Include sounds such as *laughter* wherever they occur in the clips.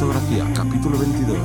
fotografía, capítulo 22.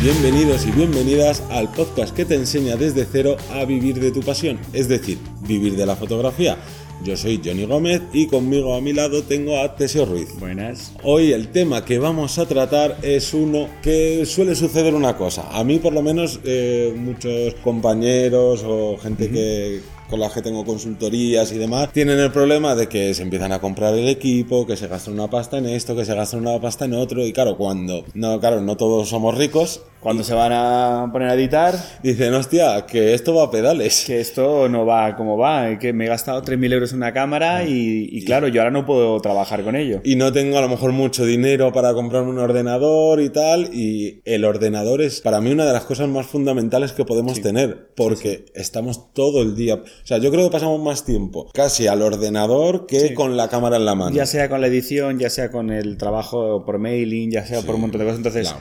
Bienvenidos y bienvenidas al podcast que te enseña desde cero a vivir de tu pasión, es decir, vivir de la fotografía. Yo soy Johnny Gómez y conmigo a mi lado tengo a Teseo Ruiz. Buenas. Hoy el tema que vamos a tratar es uno que suele suceder una cosa. A mí por lo menos eh, muchos compañeros o gente que con la que tengo consultorías y demás, tienen el problema de que se empiezan a comprar el equipo, que se gastan una pasta en esto, que se gastan una pasta en otro, y claro, cuando, no, claro, no todos somos ricos. Cuando se van a poner a editar, Dicen, hostia, que esto va a pedales. que esto no va como va, que me he gastado 3.000 euros en una cámara y, y claro, yo ahora no puedo trabajar con ello. y no tengo a lo mejor mucho dinero para comprarme un ordenador y tal, y el ordenador es para mí una de las cosas más fundamentales que podemos tener, porque estamos todo el día, o sea, yo creo que pasamos más tiempo casi al ordenador que con la cámara en la mano. Ya sea con la edición, ya sea con el trabajo por mailing, ya sea por un montón de cosas. Entonces,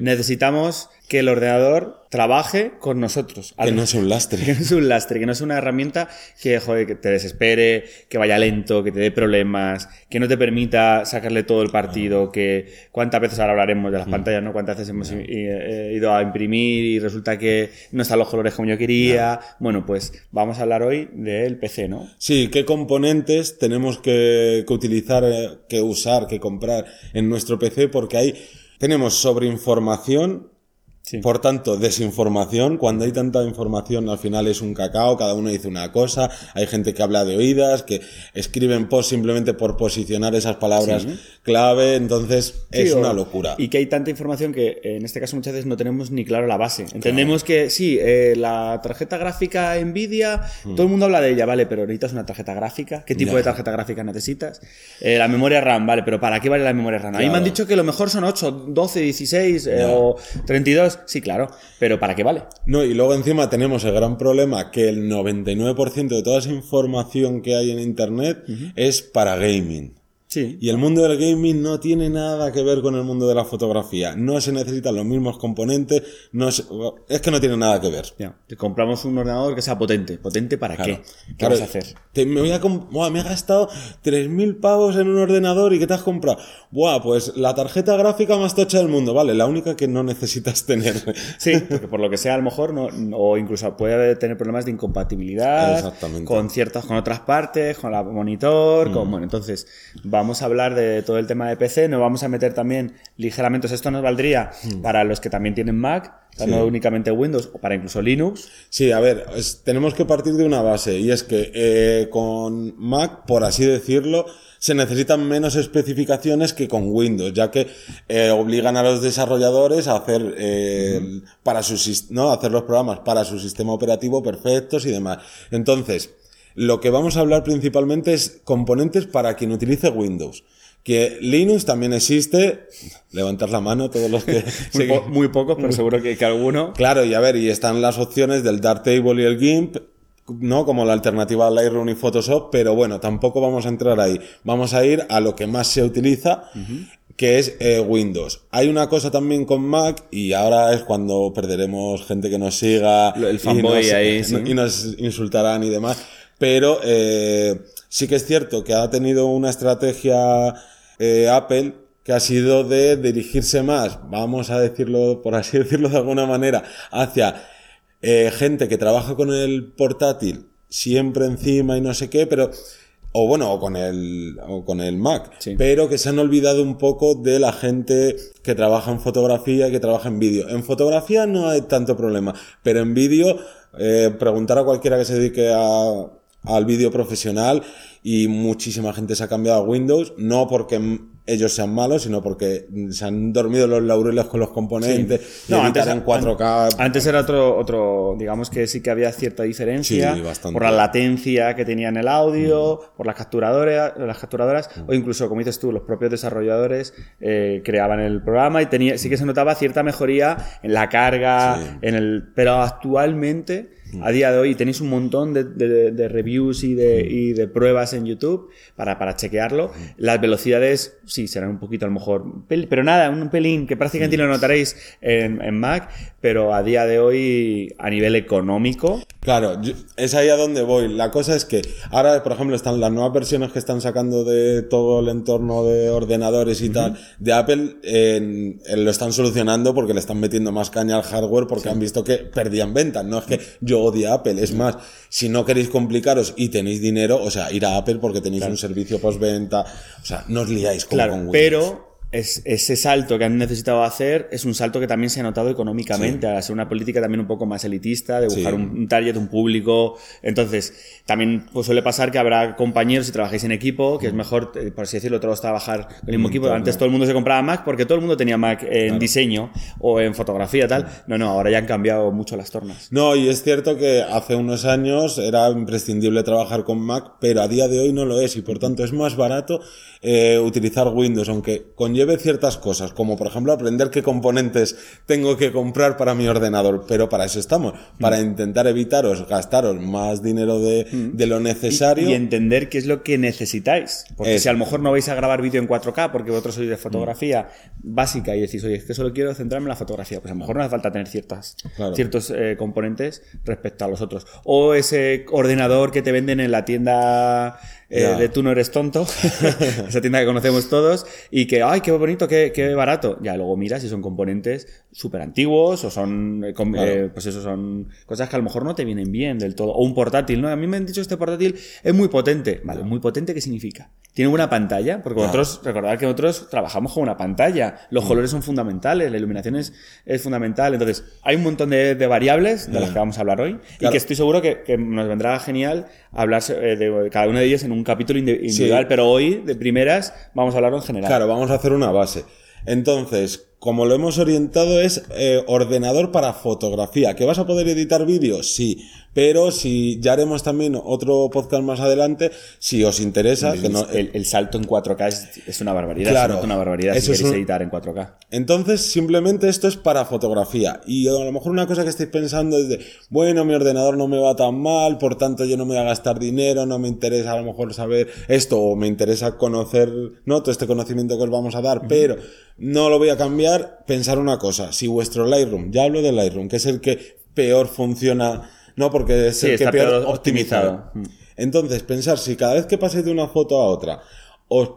necesitamos que el ordenador trabaje con nosotros. Que no es *laughs* un lastre. Que no es un lastre, que no es una herramienta que, joder, que te desespere, que vaya lento, que te dé problemas, que no te permita sacarle todo el partido, que cuántas veces ahora hablaremos de las pantallas, ¿no? Cuántas veces hemos eh, ido a imprimir y resulta que no están los colores como yo quería. Bueno, pues vamos a hablar hoy del PC, ¿no? Sí, qué componentes tenemos que, que utilizar, eh, que usar, que comprar en nuestro PC, porque ahí tenemos sobreinformación, Sí. por tanto, desinformación. Cuando hay tanta información, al final es un cacao, cada uno dice una cosa. Hay gente que habla de oídas, que escriben post simplemente por posicionar esas palabras clave. Entonces, es o- una locura. Y que hay tanta información que en este caso muchas veces no tenemos ni claro la base. Entendemos que sí, eh, la tarjeta gráfica Nvidia, todo el mundo habla de ella, vale, pero necesitas una tarjeta gráfica. ¿Qué tipo Hmm. Ya. de tarjeta gráfica necesitas? Eh, la memoria RAM, vale, pero ¿para qué vale la memoria RAM? A mí me han dicho que lo mejor son 8, 12, 16 eh, o 32. Sí, claro, pero ¿para qué vale? No, y luego encima tenemos el gran problema que el 99% de toda esa información que hay en Internet es para gaming. Sí. Y el mundo del gaming no tiene nada que ver con el mundo de la fotografía. No se necesitan los mismos componentes. No se- es que no tiene nada que ver. Ya, te compramos un ordenador que sea potente. ¿Potente para Claro. qué? ¿Qué Claro, vas a hacer? te- me, voy a Buah, me he gastado 3.000 pavos en un ordenador y ¿qué te has comprado? Buah, pues la tarjeta gráfica más tocha del mundo. Vale, la única que no necesitas *laughs* tener. Sí, porque por lo que sea, a lo mejor, no, o incluso puede tener problemas de incompatibilidad con ciertas, con otras partes, con la monitor, Mm. con, bueno, entonces vamos a hablar de todo el tema de PC, nos vamos a meter también ligeramente, esto nos valdría Mm. para los que también tienen Mac, no únicamente Windows, o para incluso Linux. Sí, a ver, es- tenemos que partir de una base y es que eh, con Mac, por así decirlo, se necesitan menos especificaciones que con Windows, ya que eh, obligan a los desarrolladores a hacer eh, para su sis- no hacer los programas para su sistema operativo perfectos y demás. Entonces, lo que vamos a hablar principalmente es componentes para quien utilice Windows. Que Linux también existe, levantar la mano todos los que *laughs* Muy, po- muy pocos, pero seguro que, que alguno. Claro, y a ver, y están las opciones del Darktable y el GIMP, ¿no? Como la alternativa a Lightroom y Photoshop, pero bueno, tampoco vamos a entrar ahí. Vamos a ir a lo que más se utiliza, que es eh, Windows. Hay una cosa también con Mac, y ahora es cuando perderemos gente que nos siga. El y fanboy nos- ahí, *laughs* sí. y nos insultarán y demás. Pero eh, sí que es cierto que ha tenido una estrategia eh, Apple que ha sido de dirigirse más, vamos a decirlo, por así *laughs* decirlo de alguna manera, hacia eh, gente que trabaja con el portátil siempre encima y no sé qué, pero o bueno, o con el o con el Mac, Sí. pero que se han olvidado un poco de la gente que trabaja en fotografía y que trabaja en vídeo. En fotografía no hay tanto problema, pero en vídeo eh, preguntar a cualquiera que se dedique a al vídeo profesional y muchísima gente se ha cambiado a Windows, no porque mm, ellos sean malos, sino porque mm, se han dormido los laureles con los componentes No, editar antes- en 4K. Antes era otro, otro, digamos que sí que había cierta diferencia Sí, por la latencia que tenía en el audio, por las capturadoras, las capturadoras, o incluso, como dices tú, los propios desarrolladores eh, creaban el programa y tenía, sí que se notaba cierta mejoría en la carga, Sí. en el, pero actualmente, a día de hoy, tenéis un montón de, de- de reviews y de, y de pruebas en YouTube para, para chequearlo. Las velocidades, sí, serán un poquito a lo mejor, pero nada, un pelín que prácticamente lo notaréis en, en Mac, pero a día de hoy, a nivel económico, Claro, es ahí a donde voy. La cosa es que ahora, por ejemplo, están las nuevas versiones que están sacando de todo el entorno de ordenadores y tal, de Apple, lo están solucionando porque le están metiendo más caña al hardware porque han visto que perdían ventas. No es que yo odie a Apple, es más, si no queréis complicaros y tenéis dinero, o sea, ir a Apple porque tenéis un servicio postventa, o sea, no os liáis como Claro, con Windows. pero es, ese salto que han necesitado hacer es un salto que también se ha notado económicamente, a ser una política también un poco más elitista, de buscar Sí. un, un target, un público. Entonces, también pues, suele pasar que habrá compañeros si trabajáis en equipo, que es mejor, eh, por así decirlo, todos trabajar con el mismo equipo. entorno. Antes todo el mundo se compraba Mac porque todo el mundo tenía Mac en diseño o en fotografía, tal. No, no, ahora ya han cambiado mucho las tornas. No, y es cierto que hace unos años era imprescindible trabajar con Mac, pero a día de hoy no lo es y por tanto es más barato eh, utilizar Windows, aunque conlleve ciertas cosas, como por ejemplo aprender qué componentes tengo que comprar para mi ordenador, pero para eso estamos, para intentar evitaros gastaros más dinero de, de lo necesario. Y entender qué es lo que necesitáis. Porque si a lo mejor no vais a grabar vídeo en 4K porque vosotros sois de fotografía básica y decís, oye, es que solo quiero centrarme en la fotografía, pues a lo mejor no hace falta tener ciertas, Claro. ciertos eh, componentes respecto a los otros. O ese ordenador que te venden en la tienda eh, de tú no eres tonto, *laughs* *laughs* esa tienda que conocemos todos, y que, ay, qué bonito, qué, qué barato. Ya luego miras si son componentes súper antiguos o son, eh, com- Claro. eh, pues eso son cosas que a lo mejor no te vienen bien del todo. O un portátil, ¿no? A mí me han dicho este portátil es muy potente. Vale, muy potente, ¿qué significa? Tiene una pantalla, porque nosotros, recordad que nosotros trabajamos con una pantalla. Los colores son fundamentales, la iluminación es, es fundamental. Entonces, hay un montón de, de variables de las que vamos a hablar hoy y que estoy seguro que, que nos vendrá genial hablar eh, de cada una de ellas en un capítulo indi- individual, pero hoy, de primeras, vamos a hablarlo en general. Claro, vamos a hacer una base. Entonces, como lo hemos orientado es eh, ordenador para fotografía. ¿Que vas a poder editar vídeos? Sí. Pero si ya haremos también otro podcast más adelante, si os interesa, que no- el, el salto en 4K es, es una barbaridad. Claro. nota una barbaridad si es queréis un- editar en 4K. Entonces, simplemente esto es para fotografía. Y a lo mejor una cosa que estáis pensando es de, bueno, mi ordenador no me va tan mal, por tanto yo no me voy a gastar dinero, no me interesa a lo mejor saber esto, o me interesa conocer, ¿no? Todo este conocimiento que os vamos a dar, pero no lo voy a cambiar. Pensar una cosa, si vuestro Lightroom, ya hablo del Lightroom, que es el que peor funciona, no, porque es Sí, el que peor, peor optimizado. optimizado. Mm. Entonces, pensar si cada vez que paséis de una foto a otra, os,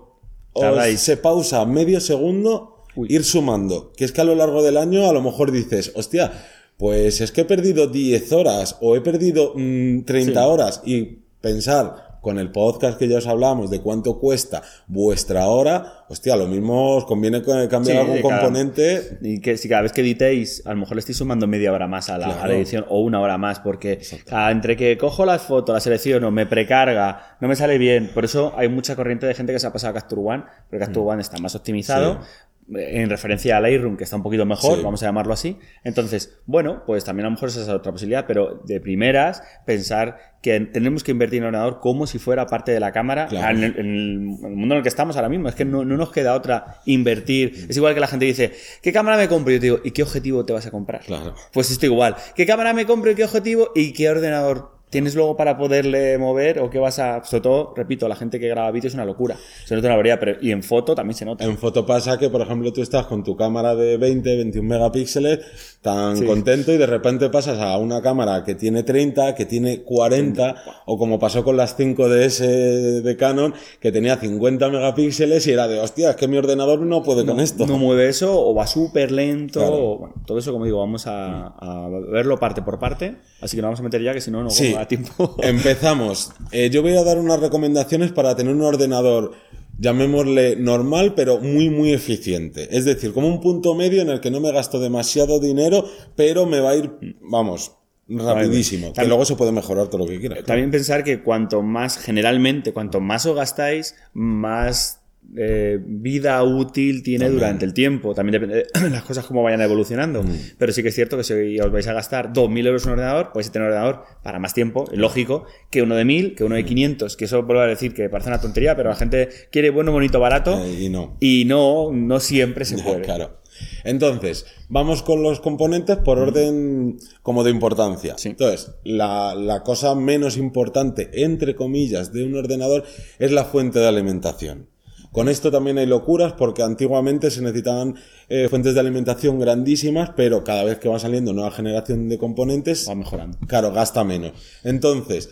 se pausa medio segundo, Uy. ir sumando. Que es que a lo largo del año a lo mejor dices, hostia, pues es que he perdido 10 horas o he perdido mm, 30 Sí. horas y pensar con el podcast que ya os hablamos de cuánto cuesta vuestra hora, hostia, lo mismo os conviene co- cambiar Sí, algún cada- componente. Y que si cada vez que editéis, a lo mejor le estáis sumando media hora más a la, Claro. a la edición o una hora más, porque ah, entre que cojo las fotos, las selecciono, me precarga, no me sale bien. Por eso hay mucha corriente de gente que se ha pasado a Capture One, porque Capture One está más optimizado. En referencia a Lightroom, que está un poquito mejor, Sí. vamos a llamarlo así. Entonces, bueno, pues también a lo mejor esa es otra posibilidad, pero de primeras, pensar que tenemos que invertir en el ordenador como si fuera parte de la cámara Claro. en el, en el mundo en el que estamos ahora mismo. Es que no, no nos queda otra invertir. Es igual que la gente dice, ¿qué cámara me compro? Y yo te digo, ¿y qué objetivo te vas a comprar? Claro. Pues esto igual. ¿Qué cámara me compro y qué objetivo? ¿Y qué ordenador tienes luego para poderle mover? ¿O qué vas a...? Sobre todo, repito, la gente que graba vídeo es una locura. Se nota una barbaridad, pero y en foto también se nota. En foto pasa que, por ejemplo, tú estás con tu cámara de 20, 21 megapíxeles, tan Sí. contento, y de repente pasas a una cámara que tiene 30, que tiene 40, o como pasó con las 5DS de Canon, que tenía 50 megapíxeles y era de, hostia, es que mi ordenador no puede con esto. No mueve eso, o va súper lento, Claro. o, bueno, todo eso, como digo, vamos a, a verlo parte por parte. Así que nos vamos a meter ya, que si no, no Sí. Tiempo. *laughs* *laughs* Empezamos. Eh, yo voy a dar unas recomendaciones para tener un ordenador, llamémosle normal, pero muy, muy eficiente. Es decir, como un punto medio en el que no me gasto demasiado dinero, pero me va a ir, vamos, rapidísimo. Que También- luego se puede mejorar todo lo que quieras. También pensar que cuanto más, generalmente, cuanto más os gastáis, más eh, vida útil tiene También. durante el tiempo. También depende de *clears throat* las cosas cómo vayan evolucionando. Mm. Pero sí que es cierto que si os vais a gastar 2.000 euros en un ordenador, podéis tener un ordenador para más tiempo, lógico, que uno de 1.000, que uno de 500, que eso vuelvo a decir que parece una tontería, pero la gente quiere bueno, bonito, barato. Eh, y no. Y no, no siempre se puede. claro. Entonces, vamos con los componentes por orden como de importancia. Sí. Entonces, la, la cosa menos importante, entre comillas, de un ordenador es la fuente de alimentación. Con esto también hay locuras porque antiguamente se necesitaban eh, fuentes de alimentación grandísimas, pero cada vez que va saliendo nueva generación de componentes, Va mejorando. claro, gasta menos. Entonces,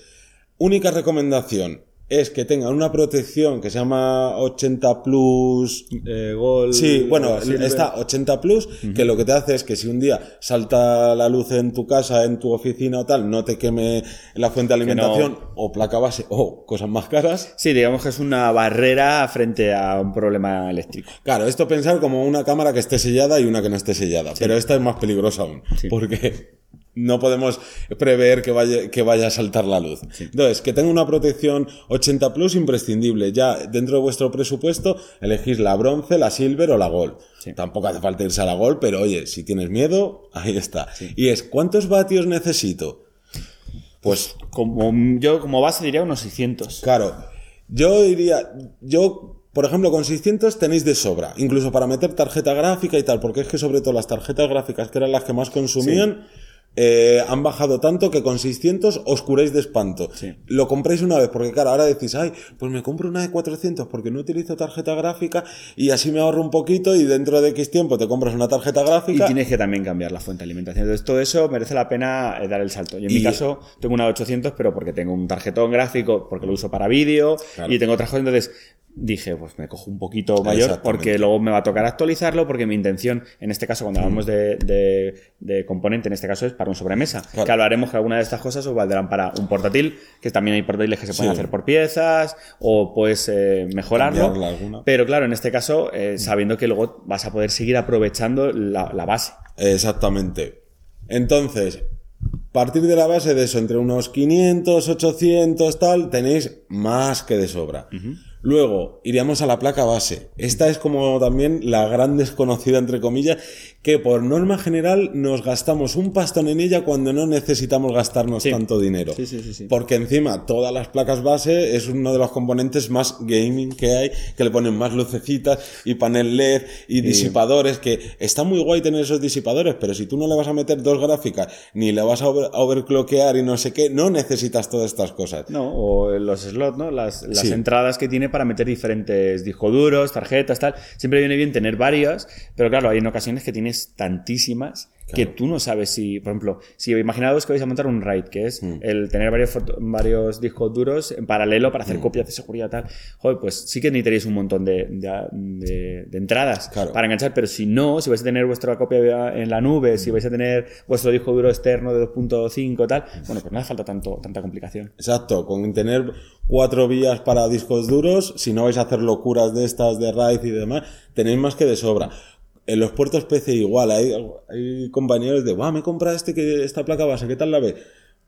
única recomendación es que tengan una protección que se llama 80 Plus Eh, gol. Sí, bueno, Silver. está 80 Plus, que lo que te hace es que si un día salta la luz en tu casa, en tu oficina o tal, no te queme la fuente de alimentación o placa base o cosas más caras. Sí, digamos que es una barrera frente a un problema eléctrico. Claro, esto pensar como una cámara que esté sellada y una que no esté sellada, pero esta es más peligrosa aún, porque no podemos prever que vaya, que vaya a saltar la luz. Entonces, que tenga una protección 80 Plus imprescindible. Ya dentro de vuestro presupuesto elegís la bronce, la silver o la gold. Tampoco hace falta irse a la gold, pero oye, si tienes miedo, ahí está. Y es, ¿cuántos vatios necesito? Pues Como, yo como base diría unos 600. Claro, yo diría, yo, por ejemplo, con 600 tenéis de sobra, incluso para meter tarjeta gráfica y tal, porque es que sobre todo las tarjetas gráficas, que eran las que más consumían, eh, han bajado tanto que con 600 os curáis de espanto. Sí. Lo compráis una vez, porque claro, ahora decís, ay, pues me compro una de 400 porque no utilizo tarjeta gráfica y así me ahorro un poquito y dentro de X tiempo te compras una tarjeta Y gráfica. tienes que también cambiar la fuente de alimentación. Entonces, todo eso merece la pena eh, dar el salto. Yo en Y- mi caso tengo una de 800, pero porque tengo un tarjetón gráfico, porque lo uso para vídeo, Claro. y tengo otras cosas. Entonces, dije, pues me cojo un poquito mayor, porque luego me va a tocar actualizarlo, porque mi intención, en este caso, cuando hablamos de, de- de componente, en este caso es para un sobremesa. Claro. Que hablaremos que alguna de estas cosas os valdrán para un portátil, que también hay portátiles que se pueden Sí. hacer por piezas, o puedes eh, mejorarlo. Pero claro, en este caso, eh, sabiendo que luego vas a poder seguir aprovechando la, la base. Exactamente. Entonces, partir de la base de eso, entre unos 500, 800, tal, tenéis más que de sobra. Luego, iríamos a la placa base. Esta es como también la gran desconocida, entre comillas, que por norma general nos gastamos un pastón en ella cuando no necesitamos gastarnos Sí. tanto dinero. Sí, sí. Porque encima, todas las placas base es uno de los componentes más gaming que hay, que le ponen más lucecitas y panel LED y disipadores, que está muy guay tener esos disipadores, pero si tú no le vas a meter dos gráficas, ni le vas a, over- a overclockear y no sé qué, no necesitas todas estas cosas. No, o los slots, ¿no? Las, entradas que tiene para meter diferentes discos duros, tarjetas, tal. Siempre viene bien tener varias, pero claro, hay en ocasiones que tienes tantísimas que tú no sabes si, por ejemplo, si imaginaos que vais a montar un RAID, que es Mm. el tener varios, varios discos duros en paralelo para Mm. hacer copias de seguridad tal, joder, pues sí que necesitaríais un montón de, de- de- de entradas Claro. para enganchar, pero si no, si vais a tener vuestra copia en la nube, si vais a tener vuestro disco duro externo de 2.5 tal, bueno, pues no hace falta tanto, tanta complicación. Exacto, con tener cuatro vías para discos duros, si no vais a hacer locuras de estas de RAID y demás, tenéis más que de sobra. En los puertos PC igual, hay, hay compañeros de, guau, me he comprado este que, esta placa base, ¿qué tal la ve?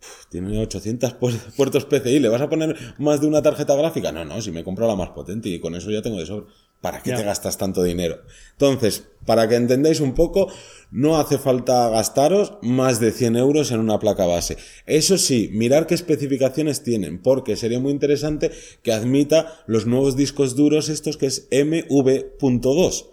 Uf, Tiene 800 pu- puertos PCI, ¿le vas a poner más de una tarjeta gráfica? No, no, si me compro la más potente y con eso ya tengo de sobra. ¿Para qué te gastas tanto dinero? Entonces, para que entendáis un poco, no hace falta gastaros más de 100 euros en una placa base. Eso sí, mirar qué especificaciones tienen, porque sería muy interesante que admita los nuevos discos duros estos que es MV.2.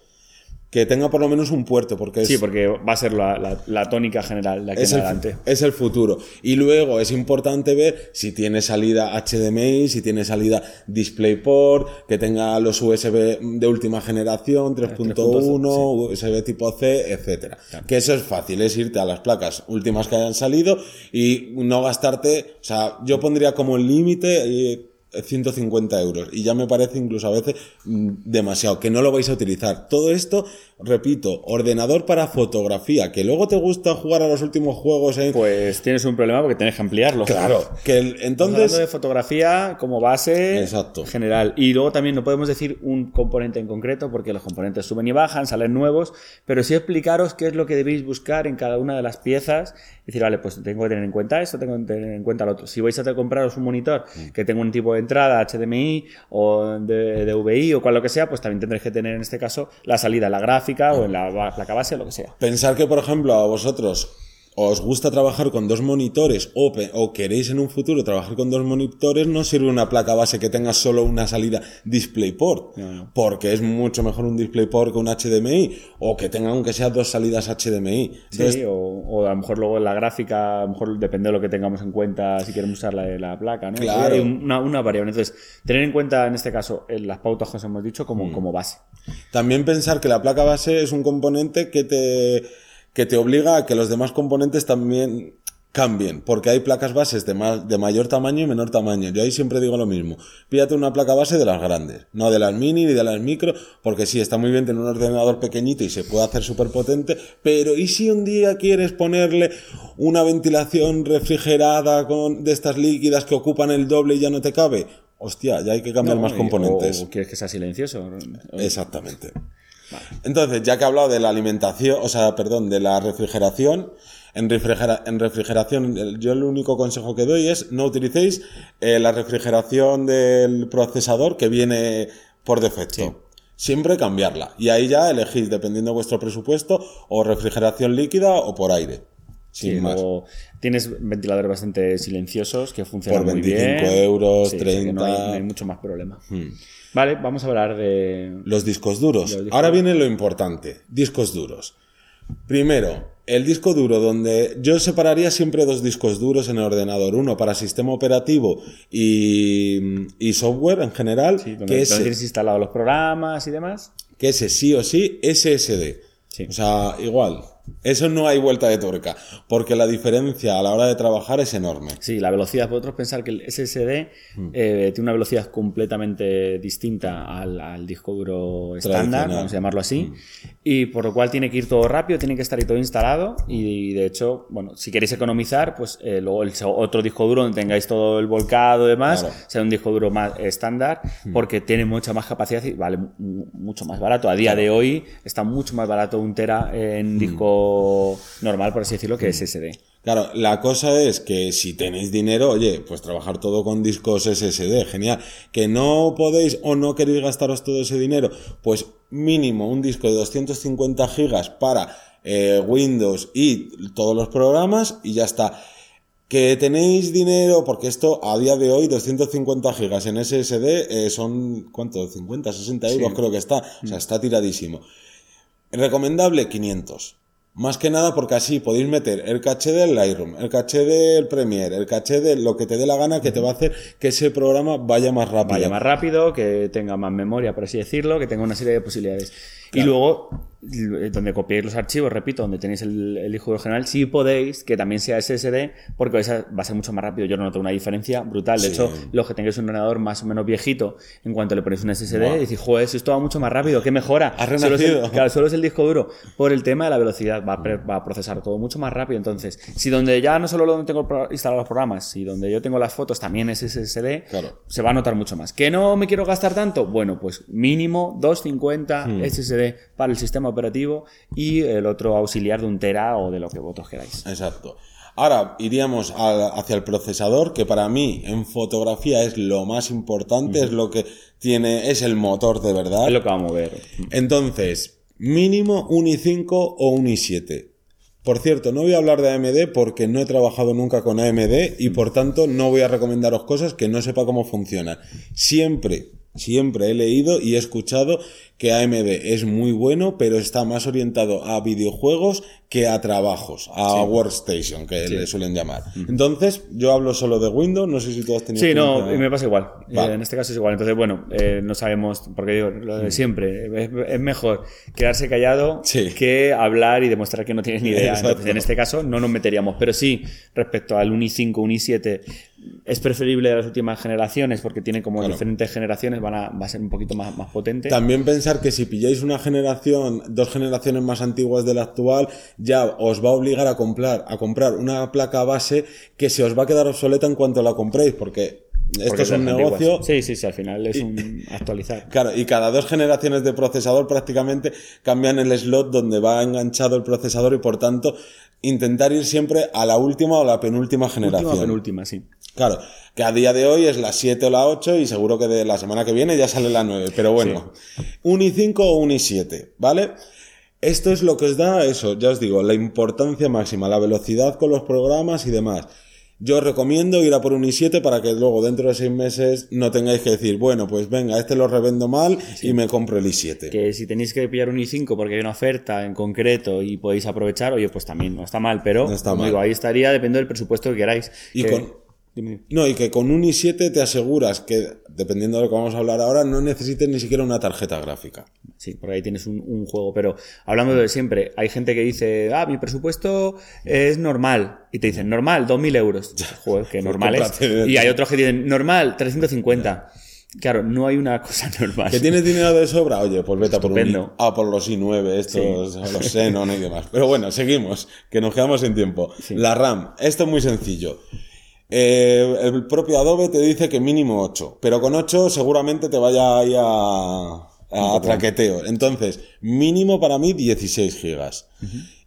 Que tenga por lo menos un puerto, porque es, Sí, porque va a ser la, la- la tónica general de aquí es en el, adelante. es el futuro. Y luego es importante ver si tiene salida HDMI, si tiene salida DisplayPort, que tenga los USB de última generación, 3.1, USB tipo C, etcétera. Que eso es fácil, es irte a las placas últimas que hayan salido y no gastarte, o sea, yo pondría como límite eh, 150 euros y ya me parece incluso a veces mm, demasiado, que no lo vais a utilizar. Todo esto, repito, ordenador para fotografía, que luego te gusta jugar a los últimos juegos en... Pues tienes un problema porque tienes que ampliarlo. Claro, que el- hablando de entonces... fotografía como base Exacto. general. Y luego también no podemos decir un componente en concreto porque los componentes suben y bajan, salen nuevos, pero sí explicaros qué es lo que debéis buscar en cada una de las piezas. Decir, vale, pues tengo que tener en cuenta esto, tengo que tener en cuenta lo otro. Si vais a compraros un monitor que tenga un tipo de entrada HDMI o de DVI o cual lo que sea, pues también tendréis que tener en este caso la salida la gráfica o en la placa base o lo que sea. Pensar que, por ejemplo, a vosotros os gusta trabajar con dos monitores o, o queréis en un futuro trabajar con dos monitores, no sirve una placa base que tenga solo una salida DisplayPort, porque es mucho mejor un DisplayPort que un HDMI, o que tenga aunque sea dos salidas HDMI. Entonces, Sí, o, o a lo mejor luego la gráfica, a lo mejor depende de lo que tengamos en cuenta si queremos usar la de la placa, ¿no? Claro. Hay una, una variable. Entonces, tener en cuenta en este caso eh, las pautas que os hemos dicho como, Mm. como base. También pensar que la placa base es un componente que te, que te obliga a que los demás componentes también cambien, porque hay placas bases de, ma- de mayor tamaño y menor tamaño. Yo ahí siempre digo lo mismo. Pídate una placa base de las grandes, no de las mini ni de las micro, porque sí, está muy bien tener un ordenador pequeñito y se puede hacer súper potente, pero ¿y si un día quieres ponerle una ventilación refrigerada con, de estas líquidas que ocupan el doble y ya no te cabe? Hostia, ya hay que cambiar No, más componentes. O, o quieres que sea silencioso. Exactamente. Entonces, ya que he hablado de la alimentación, o sea, perdón, de la refrigeración, en, refrigera- en refrigeración, yo el único consejo que doy es no utilicéis eh, la refrigeración del procesador que viene por defecto. Siempre cambiarla. Y ahí ya elegís, dependiendo de vuestro presupuesto, o refrigeración líquida o por aire. Sin Sí, más. luego tienes ventiladores bastante silenciosos que funcionan Por muy 25 bien. euros, Sí, o sea que no hay, 30. no hay mucho más problema. Vale, vamos a hablar de... Los discos duros. Los discos Ahora duros. viene lo importante. Discos duros. Primero, el disco duro donde yo separaría siempre dos discos duros en el ordenador. Uno para sistema operativo y, y software en general. Sí, donde, que, ese, tienes instalados los programas y demás. que ese sí o sí SSD. Sí. O sea, igual. Eso no hay vuelta de tuerca. Porque la diferencia a la hora de trabajar es enorme. Sí, la velocidad. Vosotros pensar que el SSD Mm. eh, tiene una velocidad completamente distinta al, al disco duro estándar, vamos a llamarlo así, Mm. y por lo cual tiene que ir todo rápido, tiene que estar ahí todo instalado y de hecho, bueno, si queréis economizar, pues eh, luego el otro disco duro donde tengáis todo el volcado y demás, Claro. sea un disco duro más estándar, porque tiene mucha más capacidad y vale mu- mucho más barato. A día de hoy está mucho más barato un tera en disco normal, por así decirlo, que SSD. Claro, la cosa es que si tenéis dinero, oye, pues trabajar todo con discos SSD, genial. Que no podéis o no queréis gastaros todo ese dinero, pues mínimo un disco de 250 gigas para eh, Windows y todos los programas y ya está. Que tenéis dinero, porque esto a día de hoy 250 gigas en SSD eh, son, ¿cuánto? 50, 60 euros Sí. creo que está. O sea, está tiradísimo. Recomendable 500. Más que nada porque así podéis meter el caché del Lightroom, el caché del Premiere, el caché de lo que te dé la gana que te va a hacer que ese programa vaya más rápido. vaya más rápido, que tenga más memoria, por así decirlo, que tenga una serie de posibilidades. Y luego, donde copiéis los archivos, repito, donde tenéis el, el disco duro general, si podéis, que también sea SSD, porque esa va a ser mucho más rápido. Yo no noto una diferencia brutal. De Sí. hecho, los que tengáis un ordenador más o menos viejito, en cuanto le ponéis un SSD, Buah. decís, joder, si esto va mucho más rápido, ¿qué mejora? Ha Solo es el- claro, solo es el disco duro. Por el tema de la velocidad, va a, pre- va a procesar todo mucho más rápido. Entonces, si donde ya no solo donde tengo instalados los programas, si donde yo tengo las fotos también es SSD, Claro. se va a notar mucho más. ¿Que no me quiero gastar tanto? Bueno, pues mínimo 250 Hmm. SSD para el sistema operativo y el otro auxiliar de un tera o de lo que vosotros queráis. Exacto. Ahora iríamos a- hacia el procesador, que para mí en fotografía es lo más importante, es lo que tiene, es el motor de verdad. Es lo que vamos a ver. Entonces, mínimo un i5 o un i7. Por cierto, no voy a hablar de AMD porque no he trabajado nunca con AMD y por tanto no voy a recomendaros cosas que no sepa cómo funcionan. Siempre, siempre he leído y he escuchado que AMD es muy bueno, pero está más orientado a videojuegos que a trabajos, a workstation, que le suelen llamar. Entonces, yo hablo solo de Windows, no sé si tú has tenido Sí, no, experiencia- me pasa igual. Vale. Eh, en este caso es igual. Entonces, bueno, eh, no sabemos, porque digo, lo de siempre, es, es mejor quedarse callado Sí. que hablar y demostrar que no tienes ni idea. Entonces, en este caso no nos meteríamos. Pero sí, respecto al Uni 5, Uni 7, es preferible de las últimas generaciones porque tiene como Claro. diferentes generaciones, van a, va a ser un poquito más, más potente. También pensar que si pilláis una generación, dos generaciones más antiguas de la actual, ya os va a obligar a comprar, a comprar una placa base que se os va a quedar obsoleta en cuanto la compréis, porque esto porque es un antiguas. negocio. Sí, sí, sí, al final es un *laughs* actualizar. Claro, y cada dos generaciones de procesador prácticamente cambian el slot donde va enganchado el procesador y por tanto intentar ir siempre a la última o la penúltima generación. Última, penúltima, sí. Claro, que a día de hoy es la 7 o la 8 y seguro que de la semana que viene ya sale la 9, pero bueno, un i5 o un i7, ¿vale? Esto es lo que os da eso, ya os digo, la importancia máxima, la velocidad con los programas y demás. Yo os recomiendo ir a por un i7 para que luego dentro de seis meses no tengáis que decir, bueno, pues venga, este lo revendo mal y me compro el i7. Que si tenéis que pillar un i5 porque hay una oferta en concreto y podéis aprovechar, oye, pues también no está mal, pero No está mal. digo, ahí estaría, depende del presupuesto que queráis. Y Que- con- Dime. No, y que con un i7 te aseguras que, dependiendo de lo que vamos a hablar ahora, no necesites ni siquiera una tarjeta gráfica. Sí, porque ahí tienes un, un juego. Pero hablando de siempre, hay gente que dice, ah, mi presupuesto es normal. Y te dicen, normal, 2.000 euros. Joder, que *laughs* normal es. Y hay otros que dicen, normal, 350. Claro, no hay una cosa *laughs* normal. ¿Que tienes dinero de sobra? Oye, pues vete a por, un, a por los i9, estos, los Xenon y demás. Pero bueno, seguimos, que nos quedamos sin tiempo. La RAM, esto es muy sencillo. Eh, el propio Adobe te dice que mínimo 8, pero con 8 seguramente te vaya ahí a, a traqueteo. Entonces, mínimo para mí 16 gigas.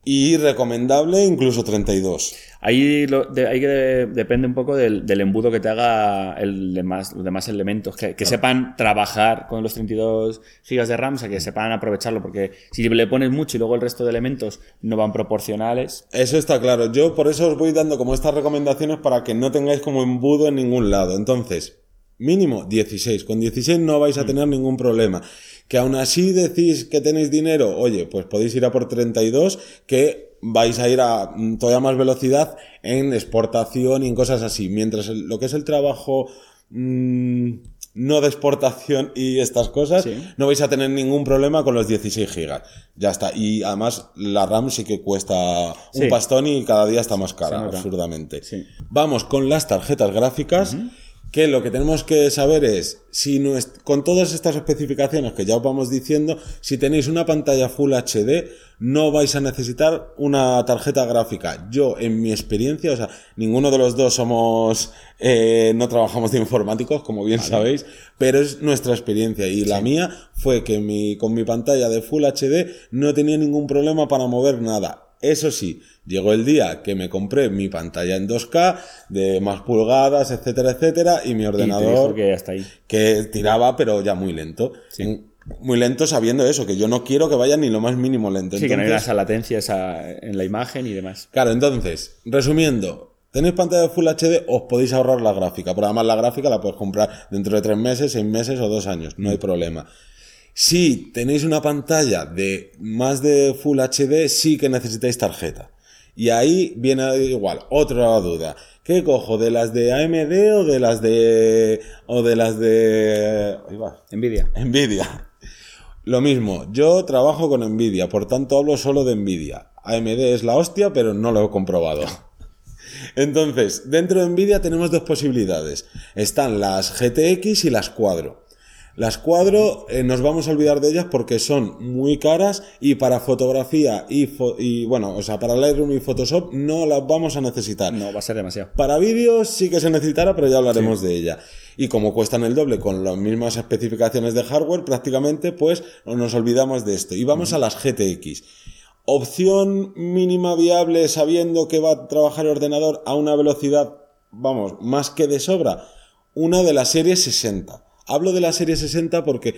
Y recomendable incluso 32. Ahí, lo- de- ahí de- depende un poco del, del embudo que te haga el demás, los demás elementos, que, que sepan trabajar con los 32 gigas de RAM, o sea, que sepan aprovecharlo, porque si le pones mucho y luego el resto de elementos no van proporcionales, Eso está claro. Yo por eso os voy dando como estas recomendaciones para que no tengáis como embudo en ningún lado. Entonces, mínimo 16. Con 16 no vais a tener ningún problema. Que aún así decís que tenéis dinero, oye, pues podéis ir a por 32, que vais a ir a mm, todavía más velocidad en exportación y en cosas así. Mientras lo que es el trabajo mm, no de exportación y estas cosas, Sí. no vais a tener ningún problema con los 16 gigas. Ya está. Y además la RAM sí que cuesta un pastón y cada día está más cara, absurdamente. Sí. Vamos con las tarjetas gráficas. Que lo que tenemos que saber es, si no es, con todas estas especificaciones que ya os vamos diciendo, si tenéis una pantalla Full HD, no vais a necesitar una tarjeta gráfica. Yo, en mi experiencia, o sea, ninguno de los dos somos, eh, no trabajamos de informáticos, como bien sabéis, pero es nuestra experiencia. Y la mía fue que mi, con mi pantalla de Full HD no tenía ningún problema para mover nada. Eso sí, llegó el día que me compré mi pantalla en 2K, de más pulgadas, etcétera, etcétera, y mi y te ordenador dijo que hasta ahí. que tiraba, pero ya muy lento. En- Muy lento sabiendo eso, que yo no quiero que vaya ni lo más mínimo lento. Sí, que no hay Entonces, esa latencia esa, en la imagen y demás. Claro, entonces, resumiendo, tenéis pantalla de Full HD, os podéis ahorrar la gráfica, pero además la gráfica la puedes comprar dentro de tres meses, seis meses o dos años, no hay problema. Si tenéis una pantalla de más de Full HD, sí que necesitáis tarjeta. Y ahí viene igual, otra duda. ¿Qué cojo? ¿De las de AMD o de las de. o de las de. ahí va, Nvidia. Nvidia. Lo mismo, yo trabajo con Nvidia, por tanto hablo solo de Nvidia. AMD es la hostia, pero no lo he comprobado. *laughs* Entonces, dentro de Nvidia tenemos dos posibilidades. Están las GTX y las Quadro. Las Quadro eh, nos vamos a olvidar de ellas porque son muy caras y para fotografía y, fo- y bueno, o sea, para Lightroom y Photoshop no las vamos a necesitar. No, va a ser demasiado. Para vídeos sí que se necesitará, pero ya hablaremos de ella. Y como cuestan el doble con las mismas especificaciones de hardware, prácticamente, pues nos olvidamos de esto. Y vamos a las GTX. Opción mínima viable sabiendo que va a trabajar el ordenador a una velocidad, vamos, más que de sobra. Una de la serie 60. Hablo de la serie 60 porque,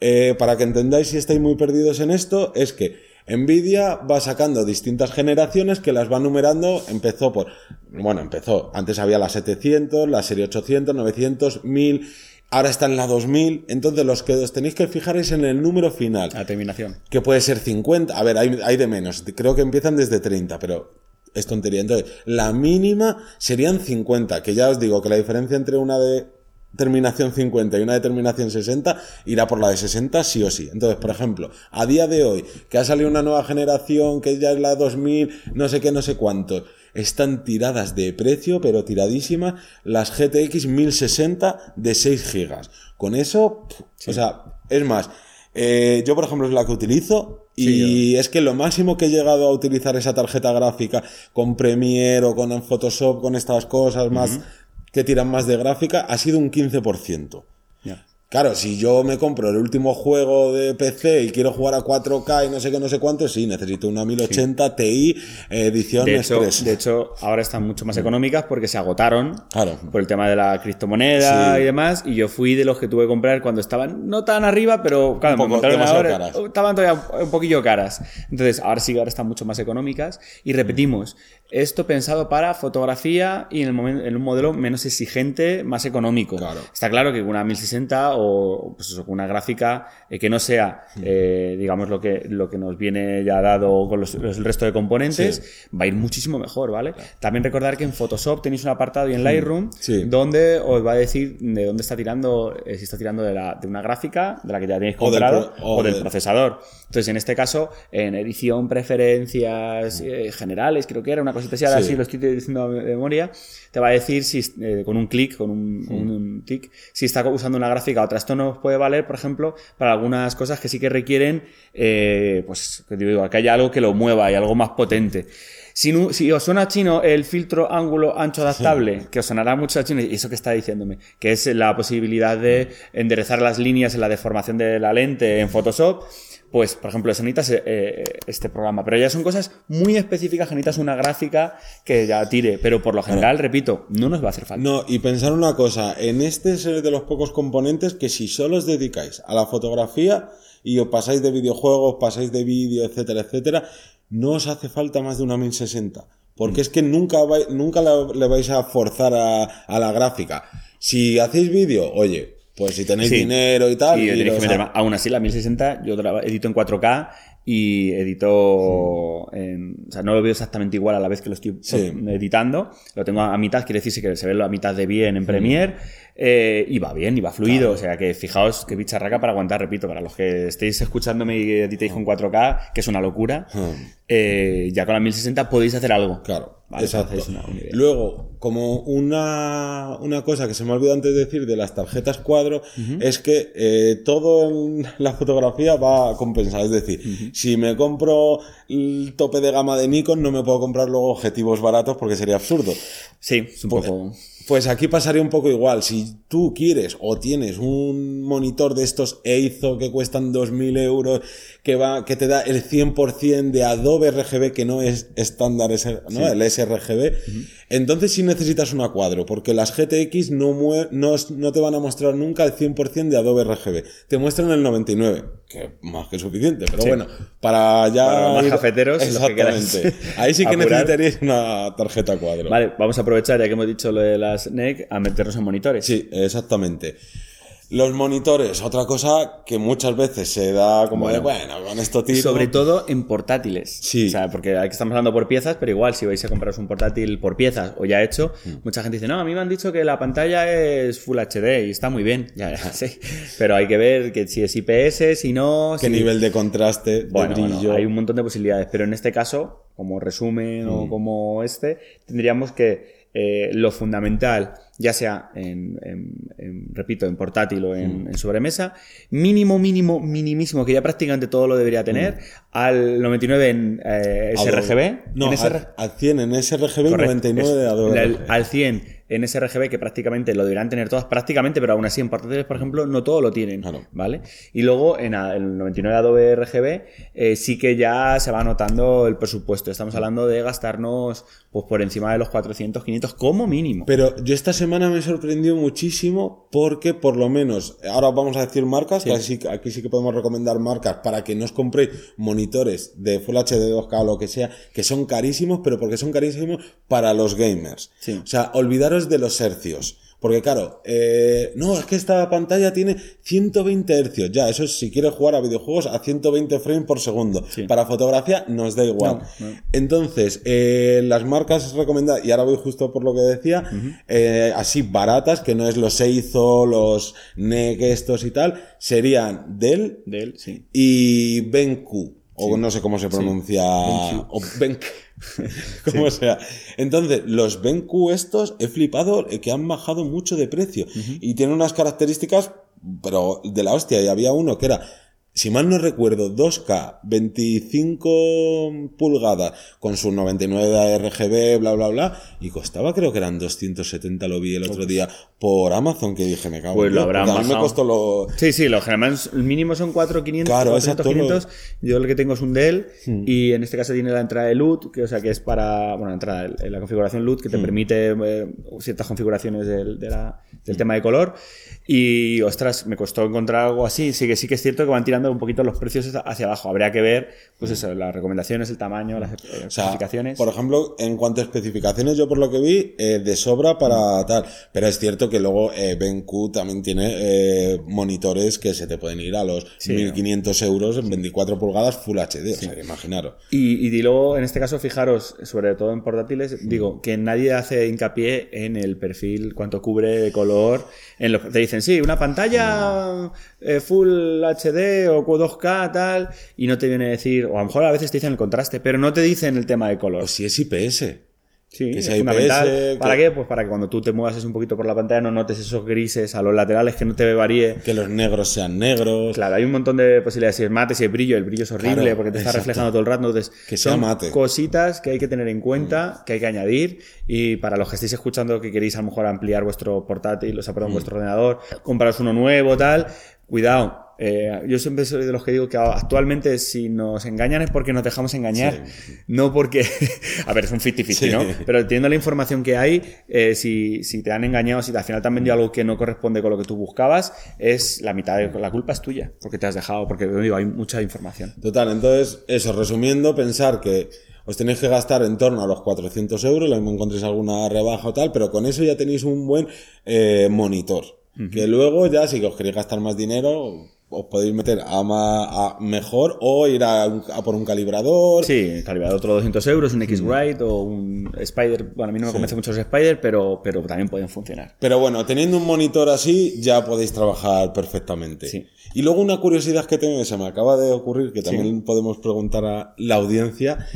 eh, para que entendáis si estáis muy perdidos en esto, es que Nvidia va sacando distintas generaciones que las va numerando. Empezó por, bueno, empezó, antes había la 700, la serie 800, 900, 1000, ahora está en la 2000. Entonces, los que os tenéis que fijar es en el número final La terminación. que puede ser 50. A ver, hay, hay de menos. Creo que empiezan desde 30, pero es tontería. Entonces, la mínima serían 50, que ya os digo que la diferencia entre una de terminación 50 y una de terminación 60 irá por la de 60 sí o sí. Entonces, por ejemplo, a día de hoy, que ha salido una nueva generación, que ya es la 2000, no sé qué, no sé cuánto, están tiradas de precio, pero tiradísimas, las GTX 1060 de 6 gigas. Con eso, o sea, es más, eh, yo por ejemplo es la que utilizo y es que lo máximo que he llegado a utilizar esa tarjeta gráfica con Premiere o con Photoshop, con estas cosas más que tiran más de gráfica, ha sido un 15%. Ya. Claro, si yo me compro el último juego de PC y quiero jugar a 4K y no sé qué, no sé cuánto, sí, necesito una 1080 Ti edición De hecho, Express. de hecho, ahora están mucho más económicas porque se agotaron Claro. por el tema de la criptomoneda Sí. y demás. Y yo fui de los que tuve que comprar cuando estaban no tan arriba, pero claro, Un me poco ahora, caras. estaban todavía un poquillo caras. Entonces, ahora sí, ahora están mucho más económicas. Y repetimos, esto pensado para fotografía y en, el momen- en un modelo menos exigente, más económico. Claro. Está claro que una 1060 o pues eso, una gráfica eh, que no sea, eh, digamos, lo que, lo que nos viene ya dado con los, los- el resto de componentes, va a ir muchísimo mejor, ¿vale? También recordar que en Photoshop tenéis un apartado y en Lightroom Sí. donde os va a decir de dónde está tirando, eh, si está tirando de, la, de una gráfica, de la que ya tenéis O del comprado, o, del procesador. Entonces, en este caso, en edición, preferencias eh, generales, creo que era una cosita así, ahora Sí. sí lo estoy diciendo de memoria, te va a decir si eh, con un clic, con un, un- un tic, si está usando una gráfica o otra. Esto nos puede valer, por ejemplo, para algunas cosas que sí que requieren, eh, pues, que digo, que haya algo que lo mueva y algo más potente. Si, no- si os suena chino el filtro ángulo ancho adaptable, que os sonará mucho a chino, y eso que está diciéndome, que es la posibilidad de enderezar las líneas en la deformación de la lente en Photoshop, pues, por ejemplo, eso necesitas eh, este programa. Pero ya son cosas muy específicas que necesitas una gráfica que ya tire. Pero por lo general, repito, no nos va a hacer falta. No, y pensar una cosa, en este es de los pocos componentes que si solo os dedicáis a la fotografía y os pasáis de videojuegos, pasáis de vídeo, etcétera, etcétera, no os hace falta más de una 1060. Porque es que nunca, vai- nunca la- le vais a forzar a, a la gráfica. Si hacéis vídeo, oye, pues si tenéis Sí. dinero y tal, Sí, tenéis iros que meter más. Aún así, la 1060 yo edito en 4K y edito en- o sea, no lo veo exactamente igual a la vez que lo estoy editando. Lo tengo a mitad, quiere decir que se ve a mitad de bien en Premiere eh, y va bien, y va fluido. O sea que fijaos qué bicharraca para aguantar, repito, para los que estéis escuchándome y editéis con 4K, que es una locura, eh, ya con la 1060 podéis hacer algo. Claro, Vale, exacto. hacéis una- una. Luego, como una, una cosa que se me ha olvidado antes de decir de las tarjetas cuadro, es que eh, todo en *laughs* la fotografía va compensado. Es decir, si me compro el tope de gama de Nikon, no me puedo comprar luego objetivos baratos porque sería absurdo. Sí, es un poco... Pues aquí pasaría un poco igual. Si tú quieres o tienes un monitor de estos Eizo que cuestan 2.000 euros, que, va, que te da el 100% de Adobe RGB, que no es estándar, ese- ¿no? el sRGB, entonces sí necesitas una cuadro, porque las GTX no, no, no te van a mostrar nunca el 100% de Adobe RGB. Te muestran el 99%, que más que suficiente, pero Sí. bueno, para ya... Para más ir- cafeteros, los que Exactamente. queráis *laughs* Ahí sí que apurar. necesitaríais una tarjeta cuadro. Vale, vamos a aprovechar, ya que hemos dicho lo de las NEC, a meternos en monitores. Sí, exactamente. Los monitores, otra cosa que muchas veces se da como de, bueno, con esto tiro. Sobre todo en portátiles. Sí. O sea, porque aquí estamos hablando por piezas, pero igual si vais a compraros un portátil por piezas o ya hecho, Mm. mucha gente dice, no, a mí me han dicho que la pantalla es Full HD y está muy bien. Ya, ya sé. Pero hay que ver que si es IPS, si no... qué nivel de contraste, de Bueno, bueno, brillo. hay un montón de posibilidades, pero en este caso, como resumen o Mm. como este, tendríamos que eh, lo fundamental, ya sea en, en- en, repito, en portátil o Mm. en, en sobremesa, mínimo, mínimo, minimísimo, que ya prácticamente todo lo debería tener, al 99 en eh, Mm. SRGB, No, en al, SR al 100 en sRGB y Correcto. 99 de Adobe. RGB. al 100 en sRGB, que prácticamente lo deberán tener todas, prácticamente, pero aún así en portátiles, por ejemplo, no todo lo tienen. ¿Vale? Y luego en el 99 Adobe RGB eh, sí que ya se va notando el presupuesto. Estamos hablando de gastarnos pues por encima de los 400, 500 como mínimo. Pero yo esta semana me sorprendió muchísimo porque por lo menos, ahora vamos a decir marcas, que así- aquí sí que podemos recomendar marcas para que no os compréis monitores de Full HD 2K o lo que sea, que son carísimos, pero porque son carísimos para los gamers. Sí. O sea, olvidaros de los hercios. Porque claro, eh, no, es que esta pantalla tiene 120 hercios. Ya, eso es si quieres jugar a videojuegos a 120 frames por segundo. Sí. Para fotografía nos da igual. No, no. Entonces, eh, las marcas recomendadas, y ahora voy justo por lo que decía, eh, así baratas, que no es los Eizo, los NEC estos y tal, serían Dell De él, sí. y Benku, o no sé cómo se pronuncia, o Benk, *laughs* como sea. Entonces, los Benku estos, he flipado eh, que han bajado mucho de precio. Y tienen unas características, pero de la hostia, y había uno que era si mal no recuerdo, 2K, 25 pulgadas, con su 99 de RGB, bla, bla, bla, y costaba, creo que eran 270, lo vi el otro día, por Amazon, que dije, me cago Pues en lo porque a mí me costó lo... Sí, sí, lo general el mínimo son 4, 500, Claro, 400, exacto, lo- 500. Yo el que tengo es un Dell y en este caso tiene la entrada de LUT, que o sea que es para, bueno, la entrada, la configuración LUT que te permite eh, ciertas configuraciones del, de la- del tema de color. Y ostras, me costó encontrar algo así. Sí que sí que es cierto que van tirando un poquito los precios hacia abajo. Habría que ver, pues eso, las recomendaciones, el tamaño, las eh, O sea, especificaciones. por ejemplo, en cuanto a especificaciones, yo por lo que vi, eh, de sobra para tal. Pero es cierto que luego eh, BenQ también tiene eh, monitores que se te pueden ir a los Sí, 1500 euros en 24 pulgadas Full HD. O sea, que imaginaros. Y, y luego, en este caso, fijaros, sobre todo en portátiles, digo, que nadie hace hincapié en el perfil, cuánto cubre de color. En lo, te dicen, sí, una pantalla eh, Full HD o 2K, tal, y no te viene a decir, o a lo mejor a veces te dicen el contraste, pero no te dicen el tema de color. O si es IPS. Sí, que es fundamental. ¿Para que- qué? Pues para que cuando tú te muevas un poquito por la pantalla no notes esos grises a los laterales, que no te varíe. Que los negros sean negros. Claro, hay un montón de posibilidades. Si es mate, si es brillo, el brillo es horrible Claro, porque te está reflejando todo el rato. Entonces, Que sea son mate. cositas que hay que tener en cuenta, que hay que añadir. Y para los que estéis escuchando que queréis a lo mejor ampliar vuestro portátil, o sea, perdón, vuestro ordenador, compraros uno nuevo, tal, cuidado. Eh, yo siempre soy de los que digo que actualmente si nos engañan es porque nos dejamos engañar, no porque... *laughs* a ver, es un 50-50, Sí. ¿no? Pero teniendo la información que hay, eh, si, si te han engañado, si al final te han vendido algo que no corresponde con lo que tú buscabas, es la mitad de la culpa es tuya, porque te has dejado, porque digo, hay mucha información. Total, entonces, eso, resumiendo, pensar que os tenéis que gastar en torno a los 400 euros, lo mismo encontréis alguna rebaja o tal, pero con eso ya tenéis un buen eh, monitor. Que luego ya, si os queréis gastar más dinero, os podéis meter a, ma- a mejor o ir a, a por un calibrador. Sí, calidad otro 200 euros, un X-Rite o un Spider. Bueno, a mí no me convence mucho los Spider, pero, pero también pueden funcionar. Pero bueno, teniendo un monitor así, ya podéis trabajar perfectamente. Sí. Y luego una curiosidad que tengo, que se me acaba de ocurrir, que también podemos preguntar a la audiencia,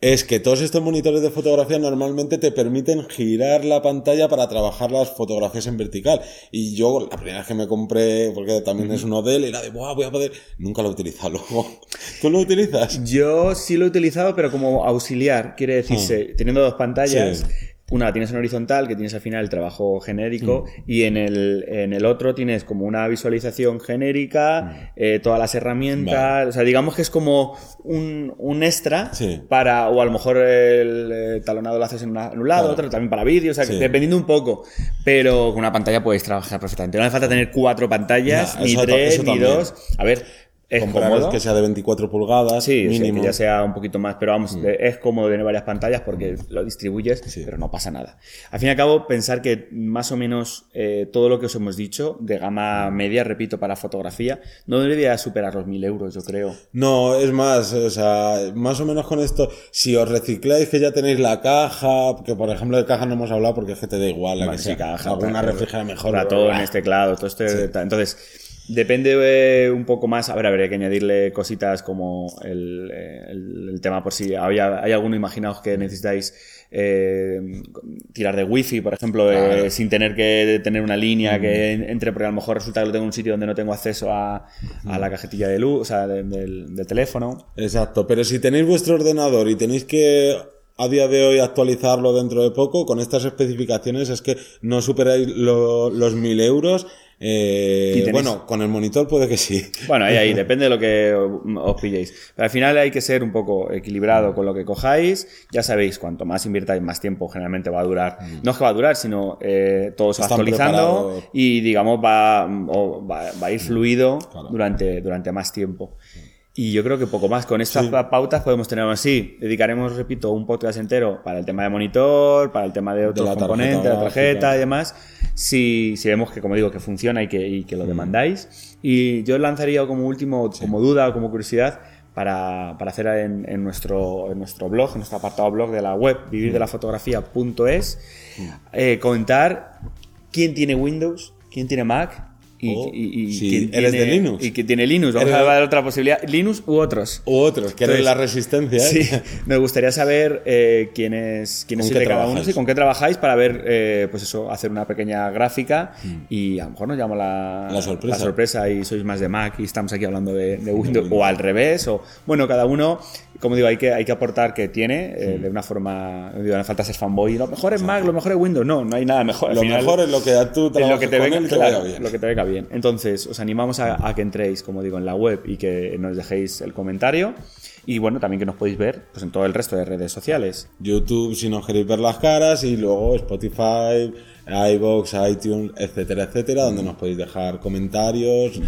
es que todos estos monitores de fotografía normalmente te permiten girar la pantalla para trabajar las fotografías en vertical. Y yo, la primera vez que me compré, porque también es un Odell, era de, "Buah, voy a poder... Nunca lo he utilizado luego. *laughs* ¿Tú lo utilizas? Yo sí lo he utilizado, pero como auxiliar, quiere decirse, teniendo dos pantallas. Sí. Una tienes en horizontal, que tienes al final el trabajo genérico, y en el, en el otro tienes como una visualización genérica, eh, todas las herramientas. Vale. O sea, digamos que es como un, un extra Sí. para, o a lo mejor el talonado lo haces en, una- en un lado, Claro. otro también para vídeo, o sea, que dependiendo un poco. Pero con una pantalla puedes trabajar perfectamente. No hace falta tener cuatro pantallas, ni tres, ni también. dos. A ver, es cómodo. que sea de 24 pulgadas, Sí, sí, mínimo. que ya sea un poquito más, pero vamos, de- es cómodo tener varias pantallas porque lo distribuyes, Sí. pero no pasa nada. Al fin y al cabo, pensar que más o menos eh, todo lo que os hemos dicho, de gama media, repito, para fotografía, no debería superar los 1000 euros, yo creo. No, es más, o sea, más o menos con esto, si os recicláis que ya tenéis la caja, que por ejemplo de caja no hemos hablado porque es que te da igual la que sí, sea, caja, alguna refrigera mejor. Ratones, teclado, todo este. Entonces, depende eh, un poco más. A ver, habría que añadirle cositas como el, eh, el- el tema por si había, hay alguno, imaginaos que necesitáis eh, tirar de wifi, por ejemplo, eh, sin tener que tener una línea que en- entre, porque a lo mejor resulta que lo tengo en un sitio donde no tengo acceso a, a la cajetilla de luz, o sea, de- del, del teléfono. Exacto, pero si tenéis vuestro ordenador y tenéis que a día de hoy actualizarlo dentro de poco, con estas especificaciones es que no superáis lo- los 1000 euros. Eh, Bueno, con el monitor puede que sí. Bueno, ahí, ahí, *laughs* depende de lo que os pilléis. Pero al final hay que ser un poco equilibrado con lo que cojáis. Ya sabéis, cuanto más invirtáis, más tiempo generalmente va a durar. No es que va a durar, sino eh, todo se va actualizando preparados. y, digamos, va, o va, va a ir fluido Claro. durante, durante más tiempo. Y yo creo que poco más. Con estas pautas podemos tener así. Dedicaremos, repito, un podcast entero para el tema de monitor, para el tema de otros la tarjeta componentes, la tarjeta gráfica. y demás. Si, si vemos que, como digo, que funciona y que, y que lo demandáis. Y yo lanzaría como último, como duda o como curiosidad, para, para hacer en, en nuestro, en nuestro blog, en nuestro apartado blog de la web, vivirdelafotografía.es, eh, comentar quién tiene Windows, quién tiene Mac Y, O, y- y si quien eres tiene- de Linux. Y que tiene Linux. Vamos Eres- a dar otra posibilidad. Linux u otros. U otros, que eres Entonces, la resistencia. ¿eh? Sí, *laughs* nos gustaría saber eh, quién es, quién ¿Con es qué de cada uno, sí, con qué trabajáis para ver, eh, pues eso, hacer una pequeña gráfica y a lo mejor nos llama la, Mm. La sorpresa. sorpresa y sois más de Mac y estamos aquí hablando de, de Windows o al revés o bueno, cada uno, como digo, hay que, hay que aportar que tiene eh, Mm. de una forma, digo, no falta ser fanboy, lo mejor es Mac, lo mejor es Windows, no, no hay nada mejor. Al Lo final- mejor es lo que tú es lo que te venga, te bien. lo que te venga bien. Entonces, os animamos a, a que entréis, como digo, en la web y que nos dejéis el comentario. Y bueno, también que nos podéis ver pues, en todo el resto de redes sociales. YouTube si no queréis ver las caras y luego Spotify, iBox, iTunes, etcétera, etcétera, donde nos podéis dejar comentarios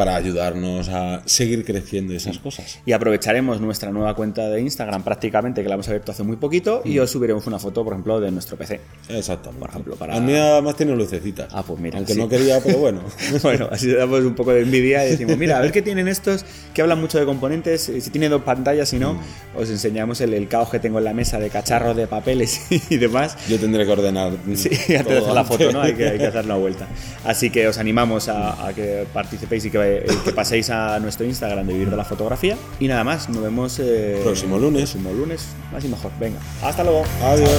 para ayudarnos a seguir creciendo esas cosas. Y aprovecharemos nuestra nueva cuenta de Instagram prácticamente, que la hemos abierto hace muy poquito, y os subiremos una foto, por ejemplo, de nuestro PC. Exactamente. Por ejemplo, para- A mí además tiene lucecitas. Ah, pues mira, Aunque sí. no quería, pero bueno. *laughs* Bueno, así le damos un poco de envidia y decimos, mira, a ver qué tienen estos que hablan mucho de componentes, si tiene dos pantallas, si no, os enseñamos el, el caos que tengo en la mesa de cacharros de papeles *laughs* y demás. Yo tendré que ordenar. *laughs* Sí, antes de hacer la foto, ¿no? Hay que, hay que hacer una vuelta. Así que os animamos a, a que participéis y que, eh, que paséis a nuestro Instagram de Vivir de la Fotografía. Y nada más, nos vemos eh, Próximo lunes. Próximo lunes, más y mejor. Venga, hasta luego. Adiós.